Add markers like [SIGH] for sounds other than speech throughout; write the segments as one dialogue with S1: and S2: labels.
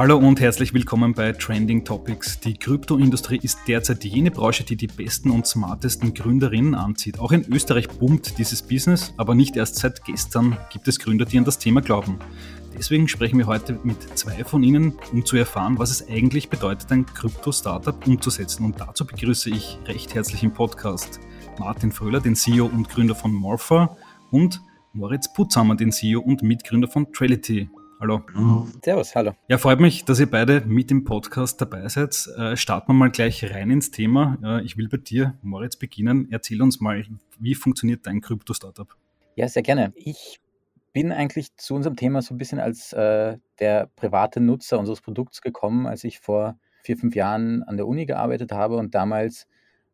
S1: Hallo und herzlich willkommen bei Trending Topics. Die Kryptoindustrie ist derzeit jene Branche, die die besten und smartesten Gründerinnen anzieht. Auch in Österreich boomt dieses Business, aber nicht erst seit gestern gibt es Gründer, die an das Thema glauben. Deswegen sprechen wir heute mit zwei von Ihnen, um zu erfahren, was es eigentlich bedeutet, ein Krypto-Startup umzusetzen. Und dazu begrüße ich recht herzlich im Podcast Martin Fröhler, den CEO und Gründer von Morpher und Moritz Putzhammer, den CEO und Mitgründer von Trality. Hallo.
S2: Servus, hallo.
S1: Ja, freut mich, dass ihr beide mit im Podcast dabei seid. Äh, starten wir mal gleich rein ins Thema. Äh, ich will bei dir, Moritz, beginnen. Erzähl uns mal, wie funktioniert dein Krypto-Startup?
S2: Ja, sehr gerne. Ich bin eigentlich zu unserem Thema so ein bisschen als äh, der private Nutzer unseres Produkts gekommen, als ich vor vier, fünf Jahren an der Uni gearbeitet habe und damals,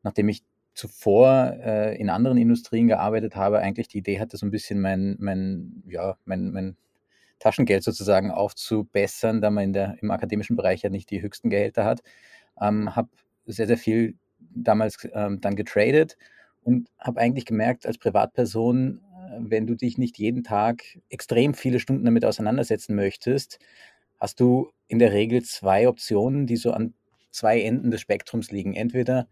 S2: nachdem ich zuvor äh, in anderen Industrien gearbeitet habe, eigentlich die Idee hatte, so ein bisschen mein, mein, ja, mein, mein Taschengeld sozusagen aufzubessern, da man in der, im akademischen Bereich ja nicht die höchsten Gehälter hat. Ähm, habe sehr, sehr viel damals ähm, dann getradet und habe eigentlich gemerkt, als Privatperson, äh, wenn du dich nicht jeden Tag extrem viele Stunden damit auseinandersetzen möchtest, hast du in der Regel zwei Optionen, die so an zwei Enden des Spektrums liegen. Entweder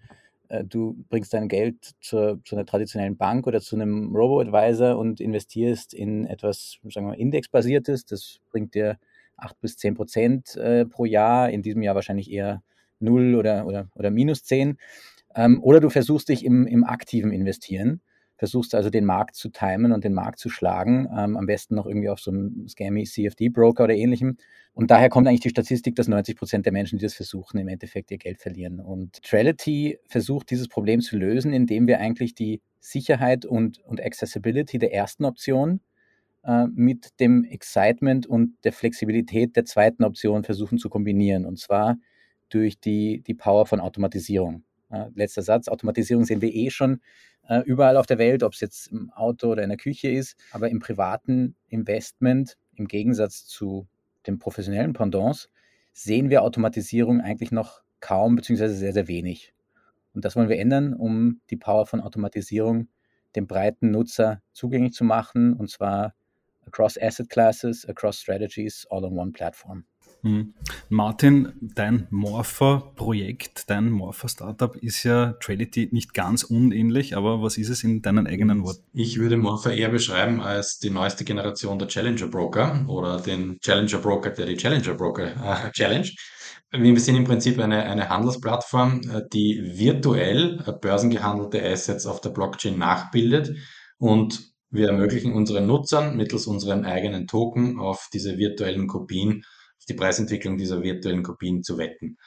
S2: du bringst dein Geld zur, zu einer traditionellen Bank oder zu einem Robo-Advisor und investierst in etwas, sagen wir, indexbasiertes. Das bringt dir 8 bis 10 Prozent äh, pro Jahr, in diesem Jahr wahrscheinlich eher 0 oder, oder, oder minus 10. Ähm, oder du versuchst dich im, im aktiven Investieren versuchst also den Markt zu timen und den Markt zu schlagen, ähm, am besten noch irgendwie auf so einem scammy CFD-Broker oder ähnlichem. Und daher kommt eigentlich die Statistik, dass 90 Prozent der Menschen, die das versuchen, im Endeffekt ihr Geld verlieren. Und Trality versucht dieses Problem zu lösen, indem wir eigentlich die Sicherheit und, und Accessibility der ersten Option äh, mit dem Excitement und der Flexibilität der zweiten Option versuchen zu kombinieren. Und zwar durch die, die Power von Automatisierung. Letzter Satz, Automatisierung sehen wir eh schon äh, überall auf der Welt, ob es jetzt im Auto oder in der Küche ist. Aber im privaten Investment, im Gegensatz zu den professionellen Pendants, sehen wir Automatisierung eigentlich noch kaum beziehungsweise sehr, sehr wenig. Und das wollen wir ändern, um die Power von Automatisierung dem breiten Nutzer zugänglich zu machen, und zwar across asset classes, across strategies, all on one platform.
S1: Hm. Martin, dein Morpher-Projekt, dein Morpher-Startup ist ja Tradity nicht ganz unähnlich, aber was ist es in deinen eigenen Worten?
S3: Ich würde Morpher eher beschreiben als die neueste Generation der Challenger Broker oder den Challenger Broker, der die Challenger Broker [LAUGHS] äh, challenge. Wir sind im Prinzip eine, eine Handelsplattform, äh, die virtuell äh, börsengehandelte Assets auf der Blockchain nachbildet und wir ermöglichen unseren Nutzern mittels unseren eigenen Token auf diese virtuellen Kopien die Preisentwicklung dieser virtuellen Kopien zu wetten.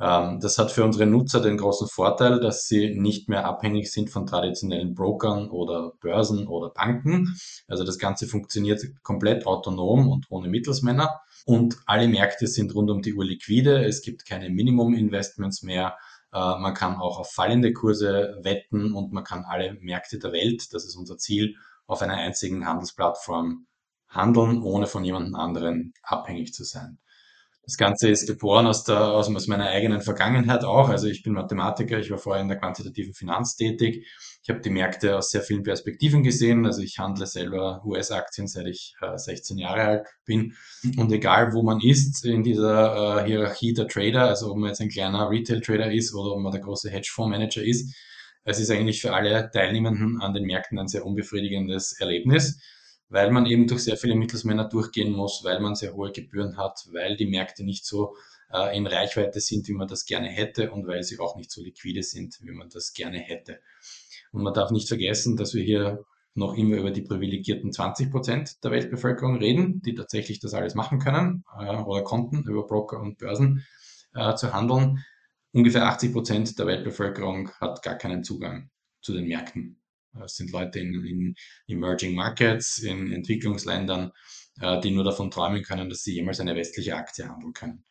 S3: Ähm, das hat für unsere Nutzer den großen Vorteil, dass sie nicht mehr abhängig sind von traditionellen Brokern oder Börsen oder Banken. Also das Ganze funktioniert komplett autonom und ohne Mittelsmänner. Und alle Märkte sind rund um die Uhr liquide. Es gibt keine Minimum-Investments mehr. Äh, man kann auch auf fallende Kurse wetten und man kann alle Märkte der Welt, das ist unser Ziel, auf einer einzigen Handelsplattform handeln, ohne von jemand anderen abhängig zu sein. Das Ganze ist geboren aus, der, aus, meiner eigenen Vergangenheit auch. Also ich bin Mathematiker, ich war vorher in der quantitativen Finanz tätig. Ich habe die Märkte aus sehr vielen Perspektiven gesehen. Also ich handle selber US-Aktien, seit ich äh, 16 Jahre alt bin. Und egal, wo man ist in dieser äh, Hierarchie der Trader, also ob man jetzt ein kleiner Retail-Trader ist oder ob man der große Hedgefonds-Manager ist, es ist eigentlich für alle Teilnehmenden an den Märkten ein sehr unbefriedigendes Erlebnis weil man eben durch sehr viele Mittelsmänner durchgehen muss, weil man sehr hohe Gebühren hat, weil die Märkte nicht so äh, in Reichweite sind, wie man das gerne hätte und weil sie auch nicht so liquide sind, wie man das gerne hätte. Und man darf nicht vergessen, dass wir hier noch immer über die privilegierten 20 Prozent der Weltbevölkerung reden, die tatsächlich das alles machen können äh, oder konnten, über Broker und Börsen äh, zu handeln. Ungefähr 80 Prozent der Weltbevölkerung hat gar keinen Zugang zu den Märkten. Es sind Leute in, in Emerging Markets, in Entwicklungsländern, äh, die nur davon träumen können, dass sie jemals eine westliche Aktie handeln können.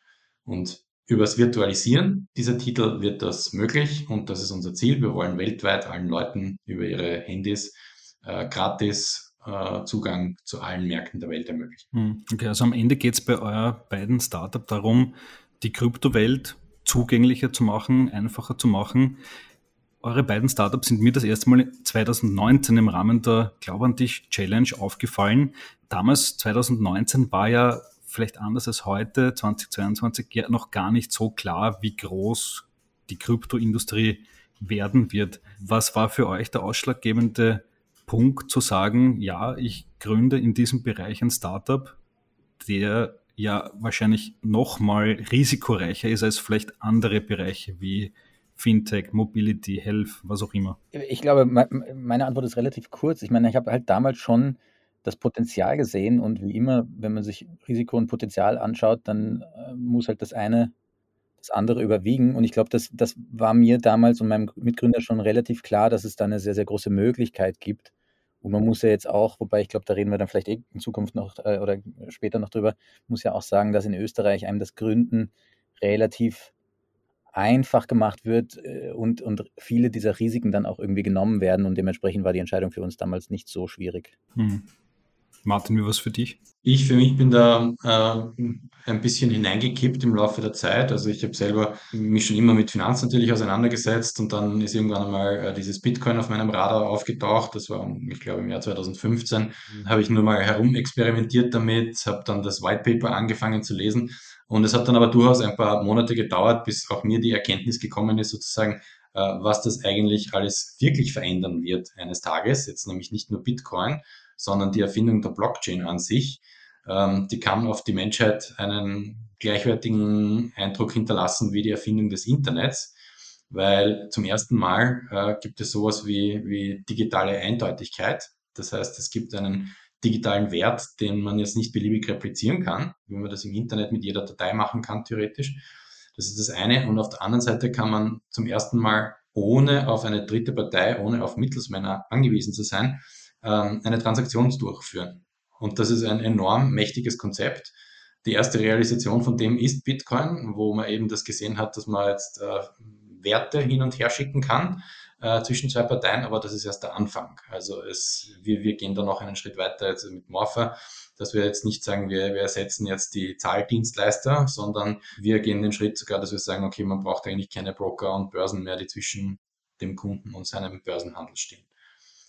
S3: Und übers Virtualisieren dieser Titel wird das möglich und das ist unser Ziel. Wir wollen weltweit allen Leuten über ihre Handys äh, gratis äh, Zugang zu allen Märkten der Welt ermöglichen.
S1: Hm, okay, also am Ende geht es bei euer beiden Startup darum, die Kryptowelt zugänglicher zu machen, einfacher zu machen. Eure beiden Startups sind mir das erste Mal 2019 im Rahmen der Glaub an dich Challenge aufgefallen. Damals, 2019, war ja vielleicht anders als heute, 2022, ja noch gar nicht so klar, wie groß die Kryptoindustrie werden wird. Was war für euch der ausschlaggebende Punkt zu sagen, ja, ich gründe in diesem Bereich ein Startup, der ja wahrscheinlich noch mal risikoreicher ist als vielleicht andere Bereiche wie Fintech, Mobility, Health, was auch immer?
S2: Ich glaube, meine Antwort ist relativ kurz. Ich meine, ich habe halt damals schon das Potenzial gesehen und wie immer, wenn man sich Risiko und Potenzial anschaut, dann äh, muss halt das eine das andere überwiegen. Und ich glaube, das, das war mir damals und meinem Mitgründer schon relativ klar, dass es da eine sehr, sehr große Möglichkeit gibt. Und man muss ja jetzt auch, wobei ich glaube, da reden wir dann vielleicht eh in Zukunft noch äh, oder später noch drüber, muss ja auch sagen, dass in Österreich einem das Gründen relativ einfach gemacht wird äh, und, und viele dieser Risiken dann auch irgendwie genommen werden. Und dementsprechend war die Entscheidung für uns damals nicht so schwierig. Hm.
S1: Martin, wie was für dich?
S3: Ich für mich bin da äh, ein bisschen hineingekippt im Laufe der Zeit. Also ich habe selber mich schon immer mit Finanzen natürlich auseinandergesetzt und dann ist irgendwann einmal äh, dieses Bitcoin auf meinem Radar aufgetaucht. Das war, ich glaube, im Jahr 2015. Mhm. Habe ich nur mal herumexperimentiert damit, habe dann das White Paper angefangen zu lesen und es hat dann aber durchaus ein paar Monate gedauert, bis auch mir die Erkenntnis gekommen ist, sozusagen, äh, was das eigentlich alles wirklich verändern wird eines Tages. Jetzt nämlich nicht nur Bitcoin, sondern die Erfindung der Blockchain an sich, ähm, die kann auf die Menschheit einen gleichwertigen Eindruck hinterlassen wie die Erfindung des Internets, weil zum ersten Mal äh, gibt es sowas wie, wie digitale Eindeutigkeit. Das heißt, es gibt einen digitalen Wert, den man jetzt nicht beliebig replizieren kann, wie man das im Internet mit jeder Datei machen kann, theoretisch. Das ist das eine. Und auf der anderen Seite kann man zum ersten Mal ohne auf eine dritte Partei, ohne auf Mittelsmänner angewiesen zu sein, ähm, eine Transaktion durchführen. Und das ist ein enorm mächtiges Konzept. Die erste Realisation von dem ist Bitcoin, wo man eben das gesehen hat, dass man jetzt äh, Werte hin und her schicken kann äh, zwischen zwei Parteien, aber das ist erst der Anfang. Also es, wir, wir gehen da noch einen Schritt weiter jetzt mit Morpher, dass wir jetzt nicht sagen, wir, wir ersetzen jetzt die Zahldienstleister, sondern wir gehen den Schritt sogar, dass wir sagen, okay, man braucht eigentlich keine Broker und Börsen mehr, die zwischen dem Kunden und seinem Börsenhandel stehen.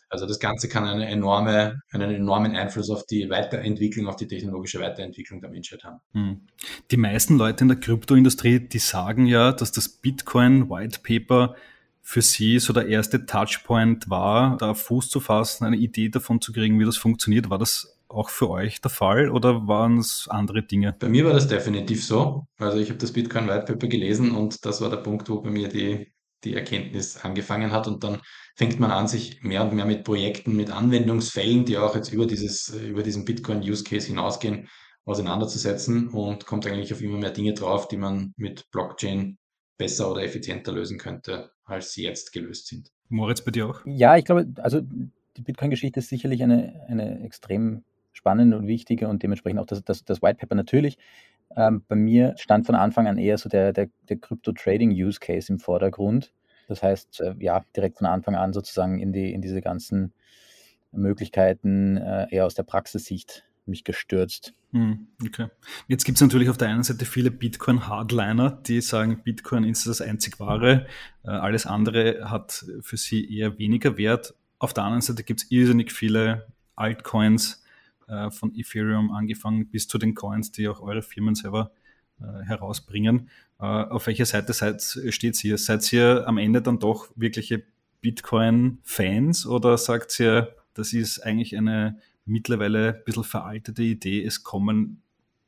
S3: Also das Ganze kann eine enorme, einen enormen Einfluss auf die Weiterentwicklung, auf die technologische Weiterentwicklung der Menschheit haben. Hm.
S1: Die meisten Leute in der Kryptoindustrie, die sagen ja, dass das Bitcoin White Paper für sie so der erste Touchpoint war, da Fuß zu fassen, eine Idee davon zu kriegen, wie das funktioniert. War das auch für euch der Fall oder waren es andere Dinge?
S3: Bei mir war das definitiv so. Also ich habe das Bitcoin White Paper gelesen und das war der Punkt, wo bei mir die, die Erkenntnis angefangen hat und dann fängt man an, sich mehr und mehr mit Projekten, mit Anwendungsfällen, die auch jetzt über dieses, über diesen Bitcoin-Use-Case hinausgehen, auseinanderzusetzen und kommt eigentlich auf immer mehr Dinge drauf, die man mit Blockchain besser oder effizienter lösen könnte, als sie jetzt gelöst sind.
S1: Moritz, bei dir auch?
S2: Ja, ich glaube, also die Bitcoin-Geschichte ist sicherlich eine, eine extrem spannende und wichtige und dementsprechend auch das, das, das White Paper natürlich. Ähm, bei mir stand von Anfang an eher so der, der, der Crypto-Trading-Use-Case im Vordergrund. Das heißt, äh, ja, direkt von Anfang an sozusagen in, die, in diese ganzen Möglichkeiten äh, eher aus der Praxissicht mich gestürzt.
S1: Hm, okay. Jetzt gibt es natürlich auf der einen Seite viele Bitcoin-Hardliner, die sagen, Bitcoin ist das einzig wahre, äh, alles andere hat für sie eher weniger Wert. Auf der anderen Seite gibt es irrsinnig viele Altcoins, von Ethereum angefangen bis zu den Coins, die auch eure Firmen selber herausbringen. Äh, auf welcher Seite seid, steht ihr? Seid ihr am Ende dann doch wirkliche Bitcoin-Fans oder sagt ihr, das ist eigentlich eine mittlerweile ein bisschen veraltete Idee, es kommen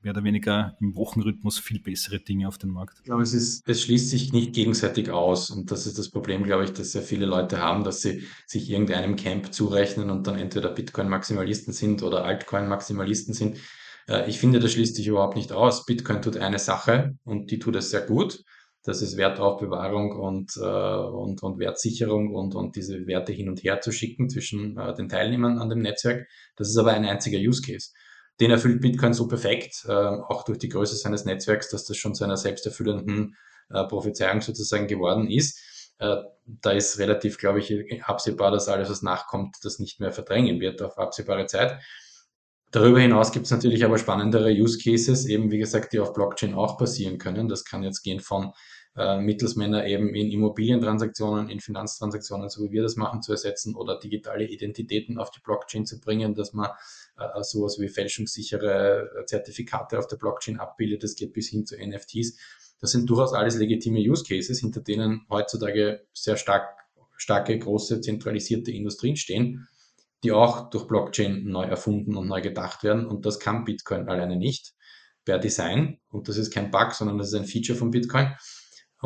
S1: mehr oder weniger im Wochenrhythmus viel bessere Dinge auf den Markt.
S3: Ich glaube, es, ist, es schließt sich nicht gegenseitig aus. Und das ist das Problem, glaube ich, dass sehr viele Leute haben, dass sie sich irgendeinem Camp zurechnen und dann entweder Bitcoin-Maximalisten sind oder Altcoin-Maximalisten sind. Äh, ich finde, das schließt sich überhaupt nicht aus. Bitcoin tut eine Sache und die tut es sehr gut. Das ist Wertaufbewahrung und, äh, und, und Wertsicherung und, und diese Werte hin und her zu schicken zwischen äh, den Teilnehmern an dem Netzwerk. Das ist aber ein einziger Use Case. Den erfüllt Bitcoin so perfekt, äh, auch durch die Größe seines Netzwerks, dass das schon zu einer selbsterfüllenden äh, Prophezeiung sozusagen geworden ist. Äh, da ist relativ, glaube ich, absehbar, dass alles, was nachkommt, das nicht mehr verdrängen wird auf absehbare Zeit. Darüber hinaus gibt es natürlich aber spannendere Use Cases, eben wie gesagt, die auf Blockchain auch passieren können. Das kann jetzt gehen von äh, Mittelsmänner eben in Immobilientransaktionen, in Finanztransaktionen, so wie wir das machen, zu ersetzen oder digitale Identitäten auf die Blockchain zu bringen, dass man äh, sowas wie fälschungssichere äh, Zertifikate auf der Blockchain abbildet. Das geht bis hin zu NFTs. Das sind durchaus alles legitime Use Cases, hinter denen heutzutage sehr stark, starke, große, zentralisierte Industrien stehen, die auch durch Blockchain neu erfunden und neu gedacht werden. Und das kann Bitcoin alleine nicht per Design. Und das ist kein Bug, sondern das ist ein Feature von Bitcoin.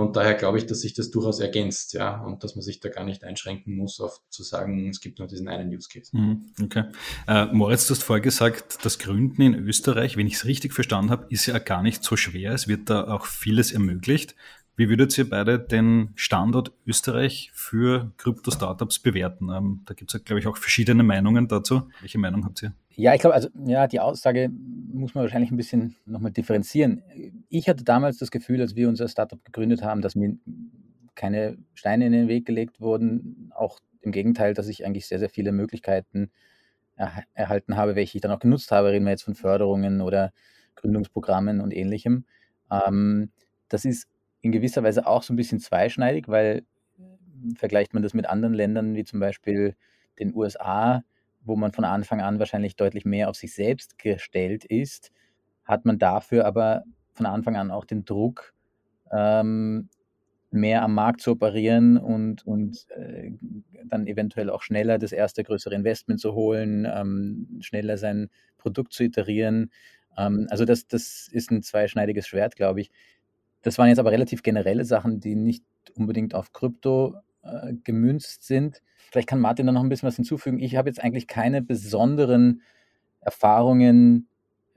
S3: Und daher glaube ich, dass sich das durchaus ergänzt, ja, und dass man sich da gar nicht einschränken muss, auf zu sagen, es gibt nur diesen einen Use Case.
S1: Mhm, okay. Äh, Moritz, du hast vorher gesagt, das Gründen in Österreich, wenn ich es richtig verstanden habe, ist ja gar nicht so schwer. Es wird da auch vieles ermöglicht. Wie würdet ihr beide den Standort Österreich für Krypto-Startups bewerten? Ähm, da gibt es, glaube ich, auch verschiedene Meinungen dazu. Welche Meinung habt ihr?
S2: Ja, ich glaube, also ja, die Aussage muss man wahrscheinlich ein bisschen nochmal differenzieren. Ich hatte damals das Gefühl, als wir unser Startup gegründet haben, dass mir keine Steine in den Weg gelegt wurden. Auch im Gegenteil, dass ich eigentlich sehr, sehr viele Möglichkeiten er erhalten habe, welche ich dann auch genutzt habe. Reden wir jetzt von Förderungen oder Gründungsprogrammen und ähnlichem. Ähm, das ist in gewisser Weise auch so ein bisschen zweischneidig, weil hm, vergleicht man das mit anderen Ländern wie zum Beispiel den USA, wo man von Anfang an wahrscheinlich deutlich mehr auf sich selbst gestellt ist, hat man dafür aber von Anfang an auch den Druck, ähm, mehr am Markt zu operieren und, und äh, dann eventuell auch schneller das erste größere Investment zu holen, ähm, schneller sein Produkt zu iterieren. Ähm, also das, das ist ein zweischneidiges Schwert, glaube ich. Das waren jetzt aber relativ generelle Sachen, die nicht unbedingt auf Krypto äh, gemünzt sind. Vielleicht kann Martin da noch ein bisschen was hinzufügen. Ich habe jetzt eigentlich keine besonderen Erfahrungen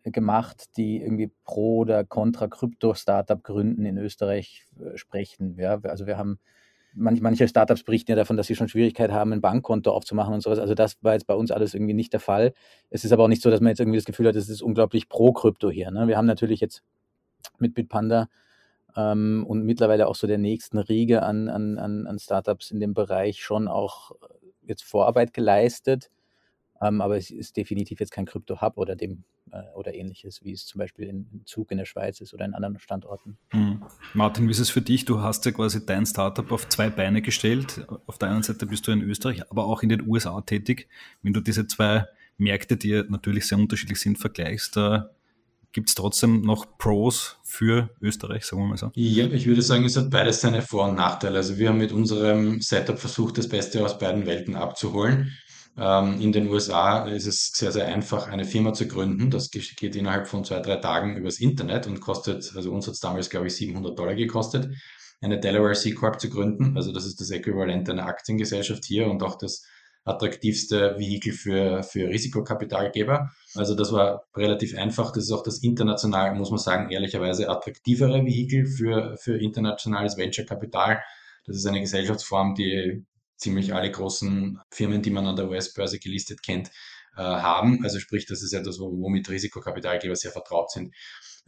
S2: gemacht, die irgendwie pro oder contra Krypto-Startup gründen in Österreich äh, sprechen. Ja, also wir haben manch, manche Startups berichten ja davon, dass sie schon Schwierigkeit haben, ein Bankkonto aufzumachen und sowas. Also das war jetzt bei uns alles irgendwie nicht der Fall. Es ist aber auch nicht so, dass man jetzt irgendwie das Gefühl hat, es ist unglaublich pro Krypto hier. Ne? Wir haben natürlich jetzt mit Bitpanda ähm, und mittlerweile auch so der nächsten Riege an, an, an Startups in dem Bereich schon auch äh, jetzt Vorarbeit geleistet. Ähm, aber es ist definitiv jetzt kein Krypto-Hub oder dem äh, oder ähnliches, wie es zum Beispiel in, Zug in der Schweiz ist oder in anderen Standorten.
S1: Mhm. Martin, wie ist es für dich? Du hast ja quasi dein Startup auf zwei Beine gestellt. Auf der einen Seite bist du in Österreich, aber auch in den USA tätig. Wenn du diese zwei Märkte, die natürlich sehr unterschiedlich sind, vergleichst, äh, Gibt es trotzdem noch Pros für Österreich, sagen wir mal so?
S3: Ja, ich würde sagen, es hat beides seine Vor- und Nachteile. Also wir haben mit unserem Setup versucht, das Beste aus beiden Welten abzuholen. Ähm, in den USA ist es sehr, sehr einfach, eine Firma zu gründen. Das geht innerhalb von zwei, drei Tagen übers Internet und kostet, also uns hat es damals, glaube ich, 700 Dollar gekostet, eine Delaware C Corp zu gründen. Also das ist das Äquivalent einer Aktiengesellschaft hier und auch das attraktivste Vehikel für, für Risikokapitalgeber. Also das war relativ einfach. Das ist auch das international, muss man sagen, ehrlicherweise attraktivere Vehikel für, für internationales Venture-Kapital. Das ist eine Gesellschaftsform, die ziemlich alle großen Firmen, die man an der US-Börse gelistet kennt, äh, haben. Also sprich, das ist etwas, womit Risikokapitalgeber sehr vertraut sind.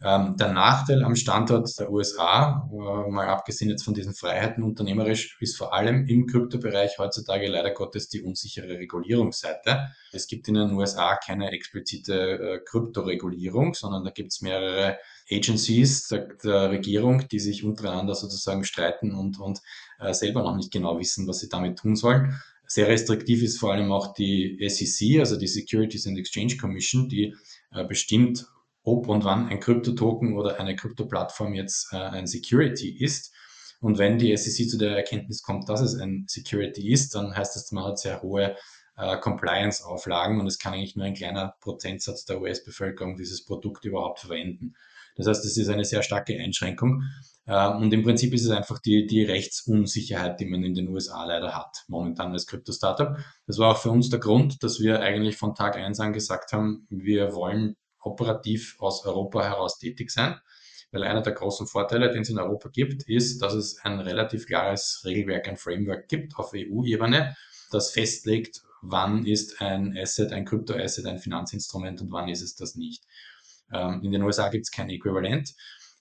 S3: Ähm, der Nachteil am Standort der USA, äh, mal abgesehen jetzt von diesen Freiheiten unternehmerisch, ist vor allem im Kryptobereich heutzutage leider Gottes die unsichere Regulierungsseite. Es gibt in den USA keine explizite äh, Kryptoregulierung, sondern da gibt es mehrere Agencies der, der, Regierung, die sich untereinander sozusagen streiten und, und äh, selber noch nicht genau wissen, was sie damit tun sollen. Sehr restriktiv ist vor allem auch die SEC, also die Securities and Exchange Commission, die äh, bestimmt, ob und wann ein Kryptotoken oder eine Kryptoplattform jetzt äh, ein Security ist. Und wenn die SEC zu der Erkenntnis kommt, dass es ein Security ist, dann heißt das, man hat sehr hohe äh, Compliance-Auflagen und es kann eigentlich nur ein kleiner Prozentsatz der US-Bevölkerung dieses Produkt überhaupt verwenden. Das heißt, das ist eine sehr starke Einschränkung. Äh, und im Prinzip ist es einfach die, die Rechtsunsicherheit, die man in den USA leider hat, momentan als Krypto-Startup. Das war auch für uns der Grund, dass wir eigentlich von Tag eins an gesagt haben, wir wollen operativ aus Europa heraus tätig sein. Weil einer der großen Vorteile, den es in Europa gibt, ist, dass es ein relativ klares Regelwerk, ein Framework gibt auf EU-Ebene, das festlegt, wann ist ein Asset, ein Krypto-Asset, ein Finanzinstrument und wann ist es das nicht. Ähm, in den USA gibt es kein Äquivalent.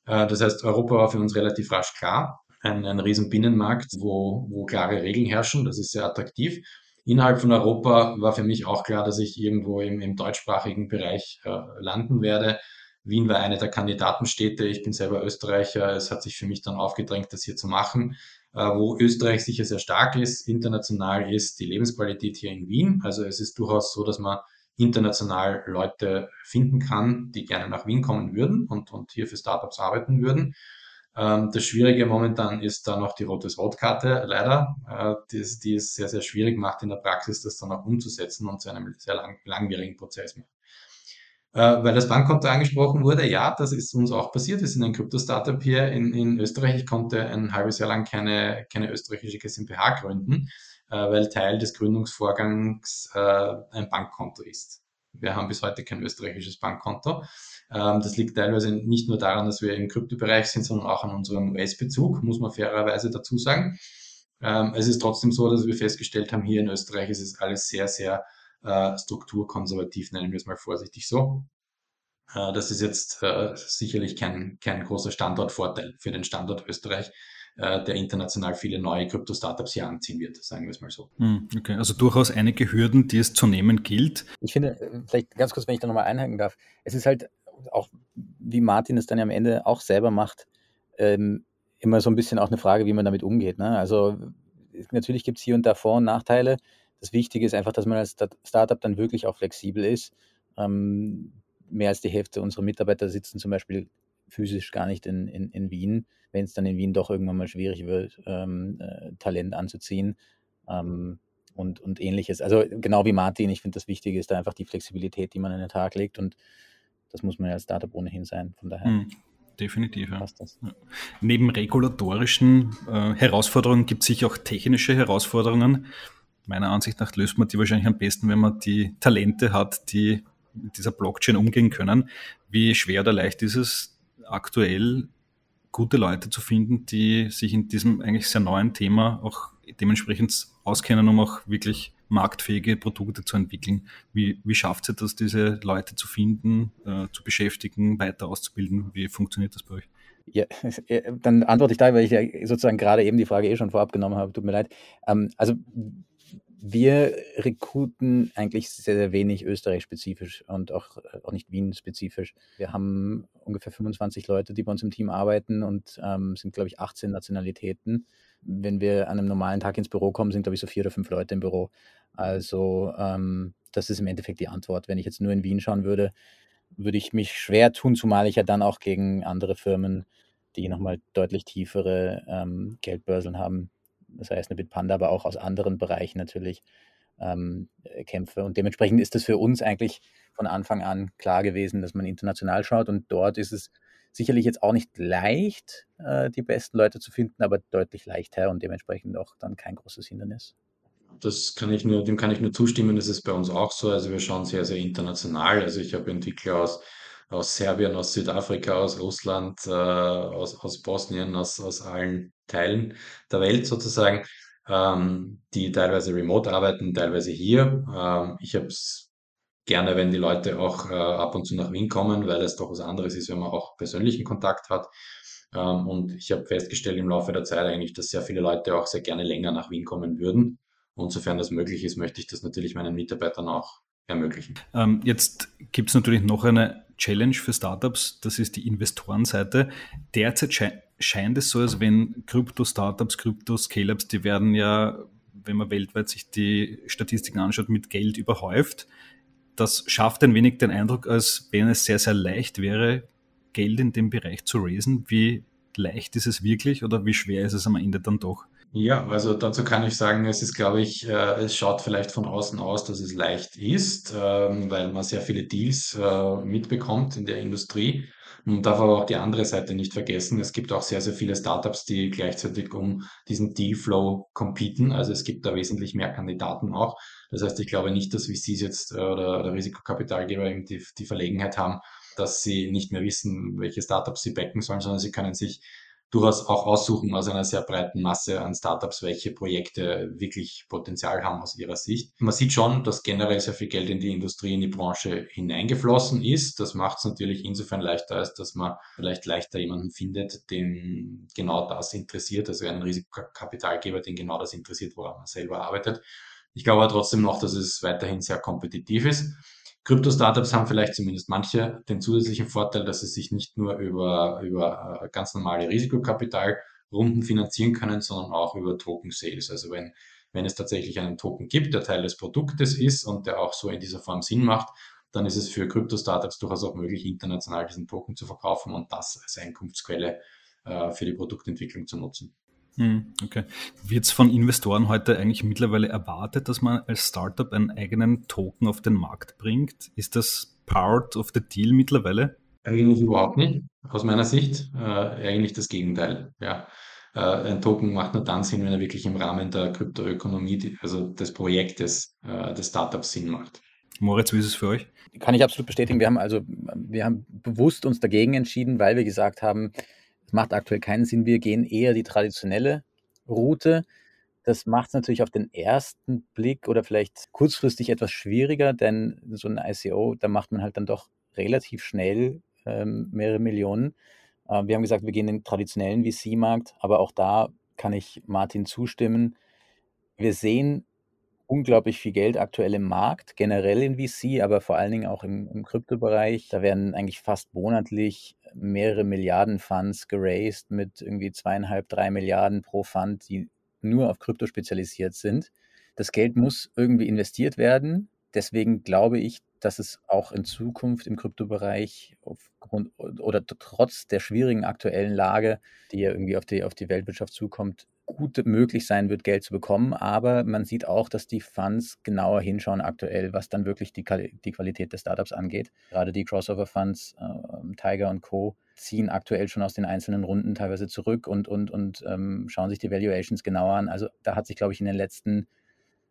S3: Äh, das heißt, Europa war für uns relativ rasch klar. Ein, ein riesen Binnenmarkt, wo, wo klare Regeln herrschen. Das ist sehr attraktiv. Innerhalb von Europa war für mich auch klar, dass ich irgendwo im, im deutschsprachigen Bereich äh, landen werde, Wien war eine der Kandidatenstädte. Ich bin selber Österreicher. Es hat sich für mich dann aufgedrängt, das hier zu machen. Äh, wo Österreich sicher sehr stark ist, international ist die Lebensqualität hier in Wien. Also es ist durchaus so, dass man international Leute finden kann, die gerne nach Wien kommen würden und, und hier für Startups arbeiten würden. Ähm, das Schwierige momentan ist da noch die Rotes-Rot-Karte, leider, äh, die, die, es sehr, sehr schwierig macht in der Praxis, das dann auch umzusetzen und zu einem sehr lang, langwierigen Prozess macht. Äh, weil das Bankkonto angesprochen wurde, ja, das ist uns auch passiert. Wir sind ein Krypto-Startup hier in, in Österreich. Ich konnte ein halbes Jahr lang keine, keine österreichische GmbH gründen, äh, weil Teil des Gründungsvorgangs äh, ein Bankkonto ist. Wir haben bis heute kein österreichisches Bankkonto. Ähm, das liegt teilweise nicht nur daran, dass wir im Kryptobereich sind, sondern auch an unserem US-Bezug, muss man fairerweise dazu sagen. Ähm, es ist trotzdem so, dass wir festgestellt haben, hier in Österreich ist es alles sehr, sehr äh, strukturkonservativ, nennen wir es mal vorsichtig so. Äh, das ist jetzt äh, sicherlich kein, kein großer Standortvorteil für den Standort Österreich, äh, der international viele neue Krypto-Startups hier anziehen wird, sagen wir es mal so.
S1: Hm, okay, also durchaus einige Hürden, die es zu nehmen gilt.
S2: Ich finde, äh, vielleicht ganz kurz, wenn ich da nochmal einhaken darf, es ist halt auch, wie Martin es dann ja am Ende auch selber macht, ähm, immer so ein bisschen auch eine Frage, wie man damit umgeht. Ne? Also natürlich gibt es hier und da Vor- und Nachteile. Das Wichtige ist einfach, dass man als Startup dann wirklich auch flexibel ist. Ähm, mehr als die Hälfte unserer Mitarbeiter sitzen zum Beispiel physisch gar nicht in, in, in Wien, wenn es dann in Wien doch irgendwann mal schwierig wird, ähm, äh, Talent anzuziehen ähm, und, und ähnliches. Also genau wie Martin, ich finde das Wichtige ist da einfach die Flexibilität, die man an den Tag legt und das muss man ja als Startup ohnehin sein. Von daher. Mhm.
S1: Definitiv, ja. ja. Neben regulatorischen äh, Herausforderungen gibt es sicher auch technische Herausforderungen meiner Ansicht nach löst man die wahrscheinlich am besten, wenn man die Talente hat, die mit dieser Blockchain umgehen können. Wie schwer oder leicht ist es aktuell, gute Leute zu finden, die sich in diesem eigentlich sehr neuen Thema auch dementsprechend auskennen, um auch wirklich marktfähige Produkte zu entwickeln. Wie, wie schafft ihr das, diese Leute zu finden, äh, zu beschäftigen, weiter auszubilden? Wie funktioniert das bei euch?
S2: Ja, [LAUGHS] dann antworte ich da, weil ich ja sozusagen gerade eben die Frage eh schon vorab genommen habe. Tut mir leid. Ähm, also wir rekruten eigentlich sehr, sehr wenig Österreich-spezifisch und auch, äh, auch nicht Wien-spezifisch. Wir haben ungefähr 25 Leute, die bei uns im Team arbeiten und ähm, sind, glaube ich, 18 Nationalitäten. Wenn wir an einem normalen Tag ins Büro kommen, sind, glaube ich, so vier oder fünf Leute im Büro. Also ähm, das ist im Endeffekt die Antwort. Wenn ich jetzt nur in Wien schauen würde, würde ich mich schwer tun, zumal ich ja dann auch gegen andere Firmen, die nochmal deutlich tiefere ähm, Geldbörseln haben, das heißt eine Bitpanda, aber auch aus anderen Bereichen natürlich ähm, äh, Kämpfe. Und dementsprechend ist das für uns eigentlich von Anfang an klar gewesen, dass man international schaut. Und dort ist es sicherlich jetzt auch nicht leicht, äh, die besten Leute zu finden, aber deutlich leichter und dementsprechend auch dann kein großes Hindernis.
S3: Das kann ich nur, dem kann ich nur zustimmen. Das ist bei uns auch so. Also wir schauen sehr, sehr international. Also ich habe Entwickler aus aus Serbien, aus Südafrika, aus Russland, äh, aus, aus Bosnien, aus, aus allen Teilen der Welt sozusagen, ähm, die teilweise remote arbeiten, teilweise hier. Ähm, ich habe es gerne, wenn die Leute auch äh, ab und zu nach Wien kommen, weil es doch was anderes ist, wenn man auch persönlichen Kontakt hat. Ähm, und ich habe festgestellt im Laufe der Zeit eigentlich, dass sehr viele Leute auch sehr gerne länger nach Wien kommen würden. Und sofern das möglich ist, möchte ich das natürlich meinen Mitarbeitern auch ermöglichen.
S1: Ähm, jetzt gibt es natürlich noch eine Challenge für Startups, das ist die Investorenseite. Derzeit sche scheint es so, als wenn Krypto-Startups, Krypto-Scale-Ups, die werden ja, wenn man weltweit sich die Statistiken anschaut, mit Geld überhäuft. Das schafft ein wenig den Eindruck, als wenn es sehr, sehr leicht wäre, Geld in dem Bereich zu raisen. Wie leicht ist es wirklich oder wie schwer ist es am Ende dann doch?
S3: Ja, also dazu kann ich sagen, es ist, glaube ich, äh, es schaut vielleicht von außen aus, dass es leicht ist, ähm, weil man sehr viele Deals äh, mitbekommt in der Industrie. Man darf aber auch die andere Seite nicht vergessen. Es gibt auch sehr, sehr viele Startups, die gleichzeitig um diesen Dealflow competen. Also es gibt da wesentlich mehr Kandidaten auch. Das heißt, ich glaube nicht, dass VCs jetzt äh, oder, oder Risikokapitalgeber eben die, die Verlegenheit haben, dass sie nicht mehr wissen, welche Startups sie backen sollen, sondern sie können sich durchaus auch aussuchen aus einer sehr breiten Masse an Startups, welche Projekte wirklich Potenzial haben aus ihrer Sicht. Man sieht schon, dass generell sehr viel Geld in die Industrie, in die Branche hineingeflossen ist. Das macht es natürlich insofern leichter, als dass man vielleicht leichter jemanden findet, den genau das interessiert, also einen Risikokapitalgeber, den genau das interessiert, woran man selber arbeitet. Ich glaube aber trotzdem noch, dass es weiterhin sehr kompetitiv ist. Krypto-Startups haben vielleicht zumindest manche den zusätzlichen Vorteil, dass sie sich nicht nur über, über äh, ganz normale Risikokapitalrunden finanzieren können, sondern auch über Token-Sales. Also wenn, wenn es tatsächlich einen Token gibt, der Teil des Produktes ist und der auch so in dieser Form Sinn macht, dann ist es für Krypto-Startups durchaus auch möglich, international diesen Token zu verkaufen und das als Einkunftsquelle äh, für die Produktentwicklung zu nutzen.
S1: Hm, okay. Wird es von Investoren heute eigentlich mittlerweile erwartet, dass man als Startup einen eigenen Token auf den Markt bringt? Ist das part of the deal mittlerweile?
S3: Eigentlich überhaupt nicht, aus meiner Sicht. Äh, eigentlich das Gegenteil. Ja. Äh, ein Token macht nur dann Sinn, wenn er wirklich im Rahmen der Kryptoökonomie, also des Projektes äh, des Startups Sinn macht.
S1: Moritz, wie ist es für euch?
S2: Kann ich absolut bestätigen. Wir haben also, wir haben bewusst uns dagegen entschieden, weil wir gesagt haben, es macht aktuell keinen Sinn. Wir gehen eher die traditionelle Route. Das macht es natürlich auf den ersten Blick oder vielleicht kurzfristig etwas schwieriger, denn so ein ICO, da macht man halt dann doch relativ schnell ähm, mehrere Millionen. Äh, wir haben gesagt, wir gehen den traditionellen VC-Markt, aber auch da kann ich Martin zustimmen. Wir sehen unglaublich viel Geld aktuell im Markt, generell in VC, aber vor allen Dingen auch im, im Kryptobereich. Da werden eigentlich fast monatlich mehrere Milliarden Funds geraced mit irgendwie zweieinhalb, drei Milliarden pro Fund, die nur auf Krypto spezialisiert sind. Das Geld muss irgendwie investiert werden. Deswegen glaube ich, dass es auch in Zukunft im Kryptobereich aufgrund oder trotz der schwierigen aktuellen Lage, die ja irgendwie auf die, auf die Weltwirtschaft zukommt, gut möglich sein wird, Geld zu bekommen. Aber man sieht auch, dass die Funds genauer hinschauen aktuell, was dann wirklich die, die Qualität des Startups angeht. Gerade die Crossover-Funds, äh, Tiger und Co. ziehen aktuell schon aus den einzelnen Runden teilweise zurück und, und, und ähm, schauen sich die Valuations genauer an. Also da hat sich, glaube ich, in den letzten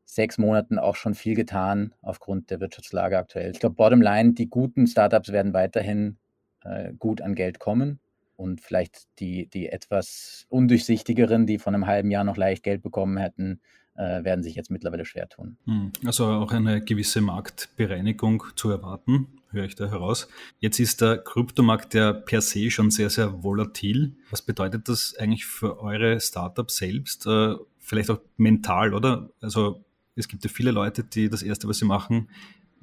S2: sechs Monaten auch schon viel getan aufgrund der Wirtschaftslage aktuell. Ich glaube, bottom line, die guten Startups werden weiterhin äh, gut an Geld kommen und vielleicht die, die etwas undurchsichtigeren, die von einem halben Jahr noch leicht Geld bekommen hätten, äh, werden sich jetzt mittlerweile schwer tun.
S1: Hm, also auch eine gewisse Marktbereinigung zu erwarten, höre ich da heraus. Jetzt ist der Kryptomarkt ja per se schon sehr, sehr volatil. Was bedeutet das eigentlich für eure Startups selbst? Äh, vielleicht auch mental, oder? Also es gibt ja viele Leute, die das Erste, was sie machen,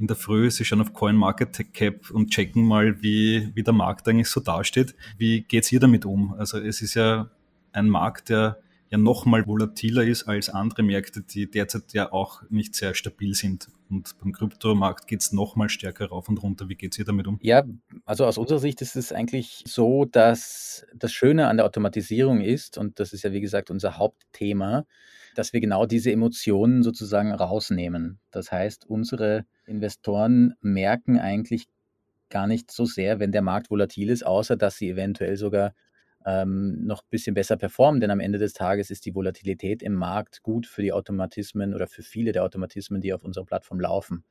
S1: in der Früh, Sie schauen auf CoinMarketCap und checken mal, wie, wie der Markt eigentlich so dasteht. Wie geht es ihr damit um? Also es ist ja ein Markt, der ja noch mal volatiler ist als andere Märkte, die derzeit ja auch nicht sehr stabil sind. Und beim Kryptomarkt geht es noch mal stärker rauf und runter. Wie geht es ihr damit um?
S2: Ja, also aus unserer Sicht ist es eigentlich so, dass das Schöne an der Automatisierung ist, und das ist ja wie gesagt unser Hauptthema, dass wir genau diese Emotionen sozusagen rausnehmen. Das heißt, unsere Investoren merken eigentlich gar nicht so sehr, wenn der Markt volatil ist, außer dass sie eventuell sogar ähm, noch ein bisschen besser performen, denn am Ende des Tages ist die Volatilität im Markt gut für die Automatismen oder für viele der Automatismen, die auf unserer Plattform laufen.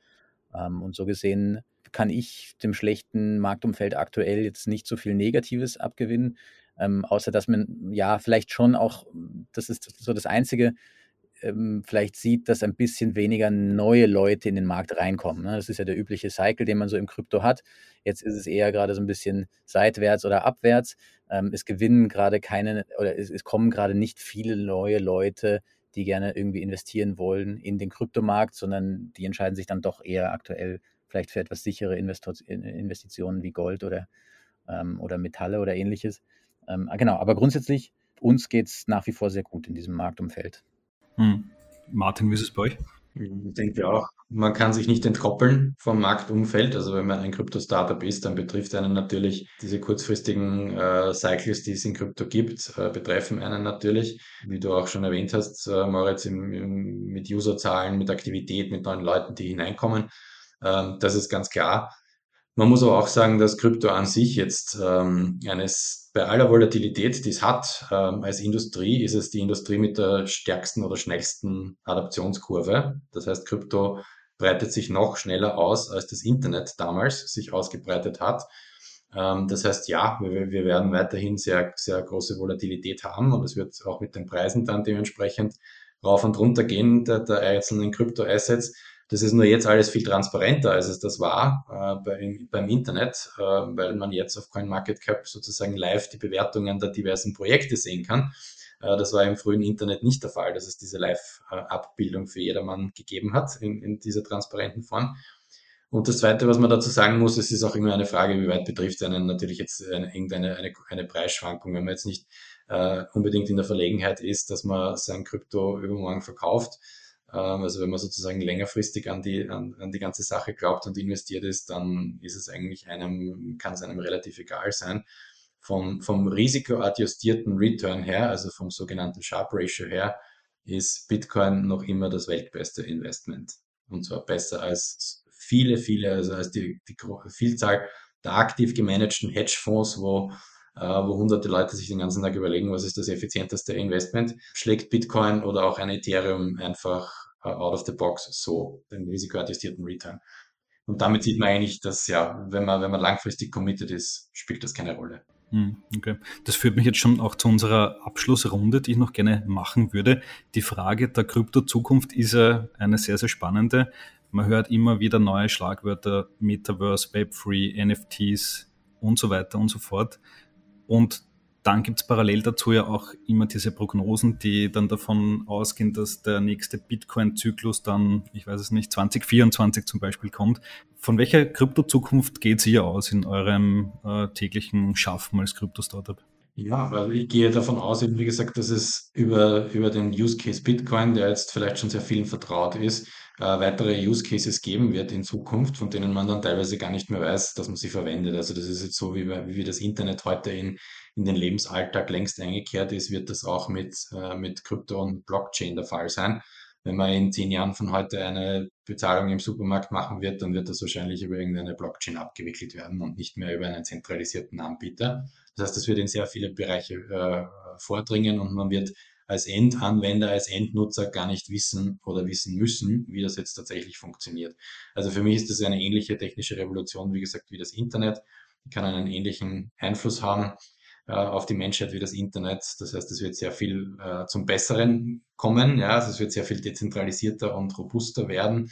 S2: Ähm, und so gesehen kann ich dem schlechten Marktumfeld aktuell jetzt nicht so viel Negatives abgewinnen, ähm, außer dass man ja vielleicht schon auch, das ist so das Einzige, ähm, vielleicht sieht, dass ein bisschen weniger neue Leute in den Markt reinkommen. Ne? Das ist ja der übliche Cycle, den man so im Krypto hat. Jetzt ist es eher gerade so ein bisschen seitwärts oder abwärts. Ähm, es gewinnen gerade keine oder es, es kommen gerade nicht viele neue Leute, die gerne irgendwie investieren wollen in den Kryptomarkt, sondern die entscheiden sich dann doch eher aktuell vielleicht für etwas sichere Investitionen wie Gold oder, ähm, oder Metalle oder ähnliches. Ähm, genau, aber grundsätzlich, uns geht es nach wie vor sehr gut in diesem Marktumfeld.
S1: Hm. Martin, wie ist es bei euch?
S3: Ich denke auch, man kann sich nicht entkoppeln vom Marktumfeld. Also wenn man ein Krypto-Startup ist, dann betrifft einen natürlich diese kurzfristigen äh, Cycles, die es in Krypto gibt, äh, betreffen einen natürlich. Wie du auch schon erwähnt hast, äh, Moritz, im, im, mit Userzahlen, mit Aktivität, mit neuen Leuten, die hineinkommen. Ähm, das ist ganz klar. Man muss aber auch sagen, dass Krypto an sich jetzt ähm, eines, bei aller Volatilität, die es hat, ähm, als Industrie, ist es die Industrie mit der stärksten oder schnellsten Adaptionskurve. Das heißt, Krypto breitet sich noch schneller aus, als das Internet damals sich ausgebreitet hat. Ähm, das heißt, ja, wir, wir werden weiterhin sehr, sehr große Volatilität haben und es wird auch mit den Preisen dann dementsprechend rauf und runter gehen der, der einzelnen Krypto-Assets. Das ist nur jetzt alles viel transparenter, als es das war äh, bei, beim Internet, äh, weil man jetzt auf CoinMarketCap sozusagen live die Bewertungen der diversen Projekte sehen kann. Äh, das war im frühen Internet nicht der Fall, dass es diese Live-Abbildung für jedermann gegeben hat in, in dieser transparenten Form. Und das Zweite, was man dazu sagen muss, es ist auch immer eine Frage, wie weit betrifft einen natürlich jetzt eine, irgendeine eine, eine Preisschwankung. Wenn man jetzt nicht äh, unbedingt in der Verlegenheit ist, dass man sein Krypto übermorgen verkauft, also wenn man sozusagen längerfristig an die, an, an die ganze Sache glaubt und investiert ist, dann ist es eigentlich einem, kann es einem relativ egal sein. Vom, vom risikoadjustierten Return her, also vom sogenannten Sharp Ratio her, ist Bitcoin noch immer das weltbeste Investment. Und zwar besser als viele, viele, also als die, die Vielzahl der aktiv gemanagten Hedgefonds, wo, äh, wo hunderte Leute sich den ganzen Tag überlegen, was ist das effizienteste Investment, schlägt Bitcoin oder auch ein Ethereum einfach out of the box so, den risikoadjustierten Return. Und damit sieht man eigentlich, dass ja, wenn man, wenn man langfristig committed ist, spielt das keine Rolle.
S1: Hm, okay. Das führt mich jetzt schon auch zu unserer Abschlussrunde, die ich noch gerne machen würde. Die Frage der Kryptozukunft ist eine sehr, sehr spannende. Man hört immer wieder neue Schlagwörter, Metaverse, Web3, NFTs und so weiter und so fort. Und dann gibt es parallel dazu ja auch immer diese Prognosen, die dann davon ausgehen, dass der nächste Bitcoin-Zyklus dann, ich weiß es nicht, 2024 zum Beispiel kommt. Von welcher Kryptozukunft geht ihr aus in eurem äh, täglichen Schaffen als Krypto-Startup?
S3: Ja, weil ich gehe davon aus, eben wie gesagt, dass es über, über den Use Case Bitcoin, der jetzt vielleicht schon sehr vielen vertraut ist, äh, weitere Use Cases geben wird in Zukunft, von denen man dann teilweise gar nicht mehr weiß, dass man sie verwendet. Also das ist jetzt so, wie, wie das Internet heute in, in den Lebensalltag längst eingekehrt ist, wird das auch mit, äh, mit Krypto und Blockchain der Fall sein. Wenn man in zehn Jahren von heute eine Bezahlung im Supermarkt machen wird, dann wird das wahrscheinlich über irgendeine Blockchain abgewickelt werden und nicht mehr über einen zentralisierten Anbieter. Das heißt, das wird in sehr viele Bereiche äh, vordringen und man wird als Endanwender, als Endnutzer gar nicht wissen oder wissen müssen, wie das jetzt tatsächlich funktioniert. Also für mich ist das eine ähnliche technische Revolution, wie gesagt, wie das Internet. Die kann einen ähnlichen Einfluss haben auf die Menschheit wie das Internet. Das heißt, es wird sehr viel äh, zum Besseren kommen. Ja, also es wird sehr viel dezentralisierter und robuster werden.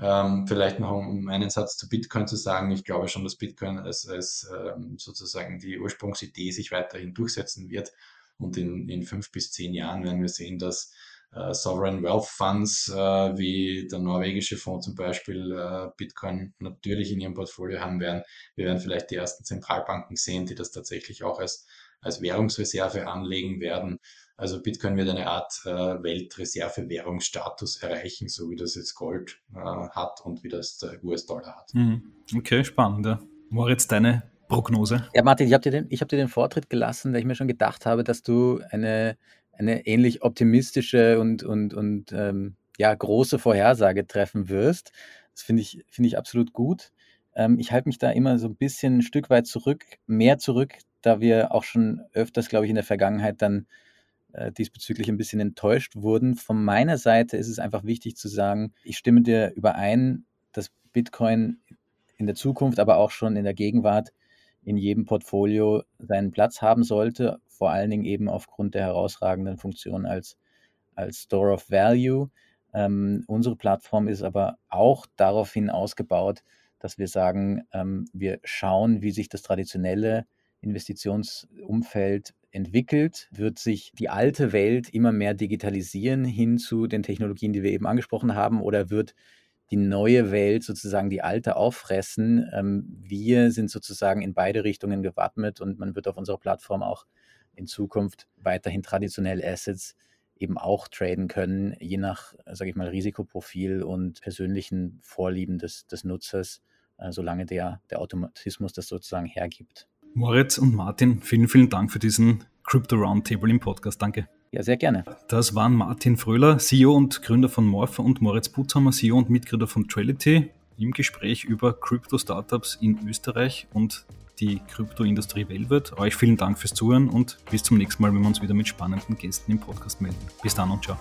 S3: Ähm, vielleicht noch um einen Satz zu Bitcoin zu sagen. Ich glaube schon, dass Bitcoin als, als ähm, sozusagen die Ursprungsidee sich weiterhin durchsetzen wird. Und in, in fünf bis zehn Jahren werden wir sehen, dass äh, Sovereign Wealth Funds, äh, wie der norwegische Fonds zum Beispiel, äh, Bitcoin natürlich in ihrem Portfolio haben werden. Wir werden vielleicht die ersten Zentralbanken sehen, die das tatsächlich auch als, als Währungsreserve anlegen werden. Also Bitcoin wird eine Art äh, Weltreserve-Währungsstatus erreichen, so wie das jetzt Gold äh, hat und wie das der US-Dollar hat.
S1: Mhm. Okay, spannend. Ja. Moritz, deine Prognose?
S2: Ja, Martin, ich habe dir, den, hab dir den Vortritt gelassen, da ich mir schon gedacht habe, dass du eine eine ähnlich optimistische und, und, und ähm, ja, große Vorhersage treffen wirst. Das finde ich, finde ich absolut gut. Ähm, ich halte mich da immer so ein bisschen ein Stück weit zurück, mehr zurück, da wir auch schon öfters, glaube ich, in der Vergangenheit dann äh, diesbezüglich ein bisschen enttäuscht wurden. Von meiner Seite ist es einfach wichtig zu sagen, ich stimme dir überein, dass Bitcoin in der Zukunft, aber auch schon in der Gegenwart in jedem Portfolio seinen Platz haben sollte, vor allen Dingen eben aufgrund der herausragenden Funktion als, als Store of Value. Ähm, unsere Plattform ist aber auch daraufhin ausgebaut, dass wir sagen, ähm, wir schauen, wie sich das traditionelle Investitionsumfeld entwickelt, wird sich die alte Welt immer mehr digitalisieren hin zu den Technologien, die wir eben angesprochen haben, oder wird die neue Welt sozusagen die alte auffressen. Ähm, wir sind sozusagen in beide Richtungen gewappnet und man wird auf unserer Plattform auch in Zukunft weiterhin traditionell Assets eben auch traden können, je nach, sage ich mal, Risikoprofil und persönlichen Vorlieben des, des Nutzers, äh, solange der, der Automatismus das sozusagen hergibt.
S1: Moritz und Martin, vielen, vielen Dank für diesen Crypto Roundtable im Podcast. Danke.
S2: Ja, sehr gerne.
S1: Das waren Martin Fröhler, CEO und Gründer von Morph und Moritz Putzhammer, CEO und Mitgründer von Trality, im Gespräch über Crypto-Startups in Österreich und die Kryptoindustrie weltweit. Euch vielen Dank fürs Zuhören und bis zum nächsten Mal, wenn wir uns wieder mit spannenden Gästen im Podcast melden. Bis dann und ciao.